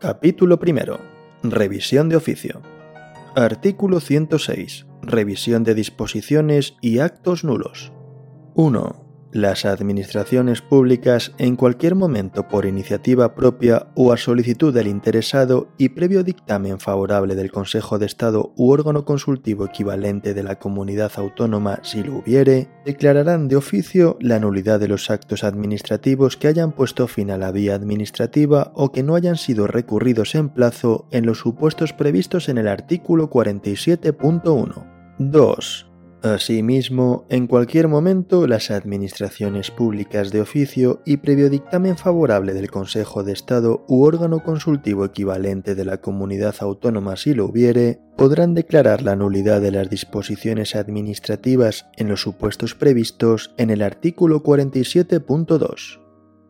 Capítulo primero. Revisión de oficio. Artículo 106. Revisión de disposiciones y actos nulos. 1. Las administraciones públicas en cualquier momento por iniciativa propia o a solicitud del interesado y previo dictamen favorable del Consejo de Estado u órgano consultivo equivalente de la comunidad autónoma si lo hubiere, declararán de oficio la nulidad de los actos administrativos que hayan puesto fin a la vía administrativa o que no hayan sido recurridos en plazo en los supuestos previstos en el artículo 47.1. 2 Asimismo, en cualquier momento, las administraciones públicas de oficio y previo dictamen favorable del Consejo de Estado u órgano consultivo equivalente de la comunidad autónoma si lo hubiere, podrán declarar la nulidad de las disposiciones administrativas en los supuestos previstos en el artículo 47.2.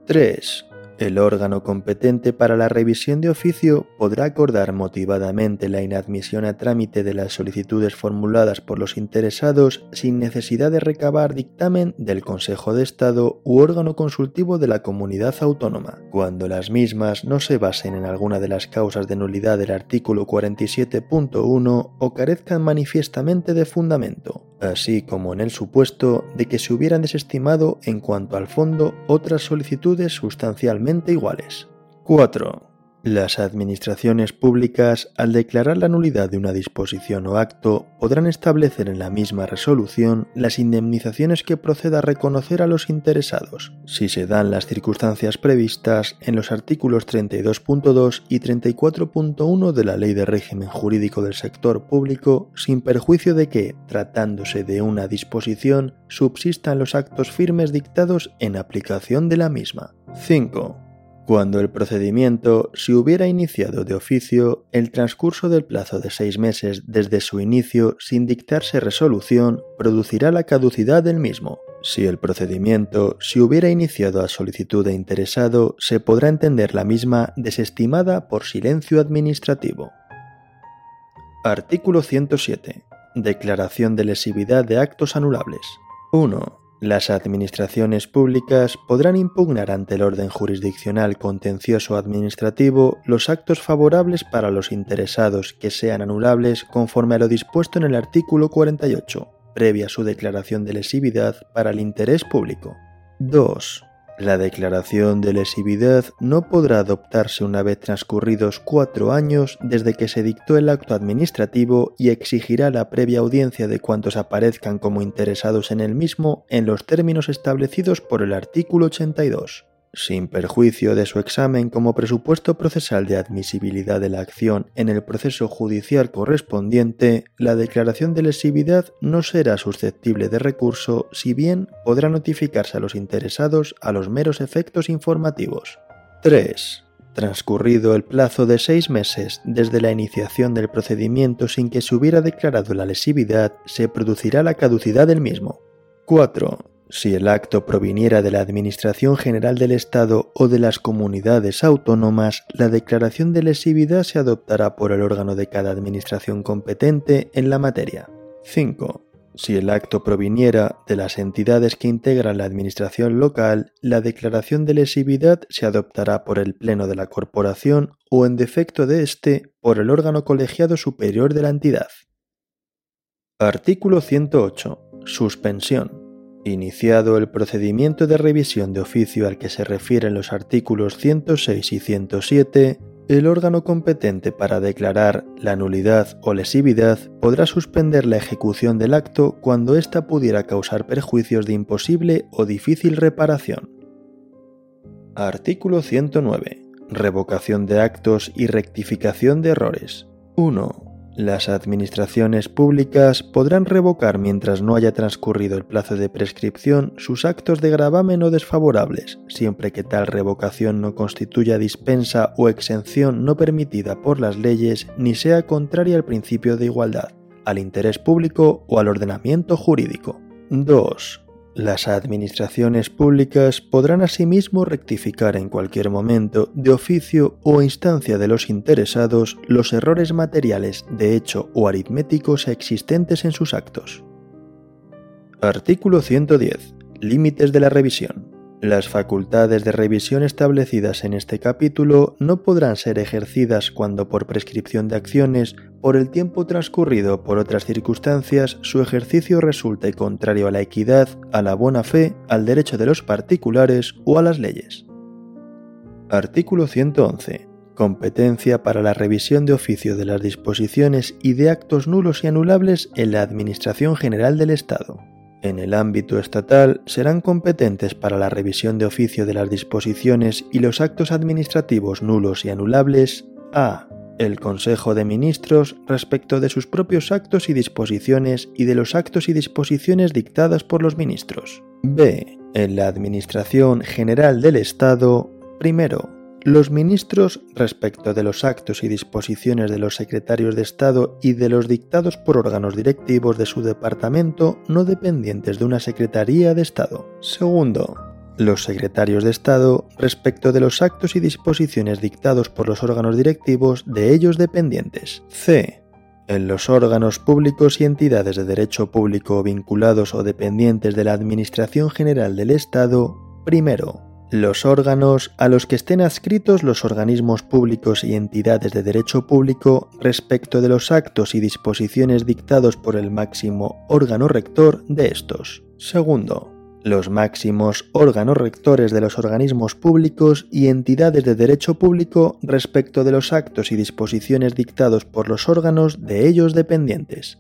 3. El órgano competente para la revisión de oficio podrá acordar motivadamente la inadmisión a trámite de las solicitudes formuladas por los interesados sin necesidad de recabar dictamen del Consejo de Estado u órgano consultivo de la comunidad autónoma, cuando las mismas no se basen en alguna de las causas de nulidad del artículo 47.1 o carezcan manifiestamente de fundamento así como en el supuesto de que se hubieran desestimado en cuanto al fondo otras solicitudes sustancialmente iguales. 4. Las administraciones públicas, al declarar la nulidad de una disposición o acto, podrán establecer en la misma resolución las indemnizaciones que proceda a reconocer a los interesados, si se dan las circunstancias previstas en los artículos 32.2 y 34.1 de la Ley de Régimen Jurídico del Sector Público, sin perjuicio de que, tratándose de una disposición, subsistan los actos firmes dictados en aplicación de la misma. 5 cuando el procedimiento se hubiera iniciado de oficio el transcurso del plazo de seis meses desde su inicio sin dictarse resolución producirá la caducidad del mismo. Si el procedimiento se hubiera iniciado a solicitud de interesado, se podrá entender la misma desestimada por silencio administrativo. Artículo 107. Declaración de lesividad de actos anulables. 1. Las administraciones públicas podrán impugnar ante el orden jurisdiccional contencioso administrativo los actos favorables para los interesados que sean anulables conforme a lo dispuesto en el artículo 48, previa su declaración de lesividad para el interés público. 2. La declaración de lesividad no podrá adoptarse una vez transcurridos cuatro años desde que se dictó el acto administrativo y exigirá la previa audiencia de cuantos aparezcan como interesados en el mismo en los términos establecidos por el artículo 82 sin perjuicio de su examen como presupuesto procesal de admisibilidad de la acción en el proceso judicial correspondiente, la declaración de lesividad no será susceptible de recurso, si bien podrá notificarse a los interesados a los meros efectos informativos. 3. Transcurrido el plazo de seis meses desde la iniciación del procedimiento sin que se hubiera declarado la lesividad, se producirá la caducidad del mismo. 4. Si el acto proviniera de la Administración General del Estado o de las comunidades autónomas, la declaración de lesividad se adoptará por el órgano de cada administración competente en la materia. 5. Si el acto proviniera de las entidades que integran la administración local, la declaración de lesividad se adoptará por el Pleno de la Corporación o, en defecto de éste, por el órgano colegiado superior de la entidad. Artículo 108. Suspensión. Iniciado el procedimiento de revisión de oficio al que se refieren los artículos 106 y 107, el órgano competente para declarar la nulidad o lesividad podrá suspender la ejecución del acto cuando ésta pudiera causar perjuicios de imposible o difícil reparación. Artículo 109. Revocación de actos y rectificación de errores. 1. Las administraciones públicas podrán revocar mientras no haya transcurrido el plazo de prescripción sus actos de gravamen o desfavorables, siempre que tal revocación no constituya dispensa o exención no permitida por las leyes ni sea contraria al principio de igualdad, al interés público o al ordenamiento jurídico. 2. Las administraciones públicas podrán asimismo rectificar en cualquier momento, de oficio o instancia de los interesados, los errores materiales de hecho o aritméticos existentes en sus actos. Artículo 110. Límites de la revisión. Las facultades de revisión establecidas en este capítulo no podrán ser ejercidas cuando por prescripción de acciones, por el tiempo transcurrido por otras circunstancias, su ejercicio resulte contrario a la equidad, a la buena fe, al derecho de los particulares o a las leyes. Artículo 111. Competencia para la revisión de oficio de las disposiciones y de actos nulos y anulables en la Administración General del Estado. En el ámbito estatal serán competentes para la revisión de oficio de las disposiciones y los actos administrativos nulos y anulables a. El Consejo de Ministros respecto de sus propios actos y disposiciones y de los actos y disposiciones dictadas por los ministros. b. En la Administración General del Estado, primero, los ministros, respecto de los actos y disposiciones de los secretarios de Estado y de los dictados por órganos directivos de su departamento no dependientes de una Secretaría de Estado. Segundo, los secretarios de Estado respecto de los actos y disposiciones dictados por los órganos directivos de ellos dependientes. C. En los órganos públicos y entidades de derecho público vinculados o dependientes de la Administración General del Estado, primero, los órganos a los que estén adscritos los organismos públicos y entidades de derecho público respecto de los actos y disposiciones dictados por el máximo órgano rector de estos. Segundo, los máximos órganos rectores de los organismos públicos y entidades de derecho público respecto de los actos y disposiciones dictados por los órganos de ellos dependientes.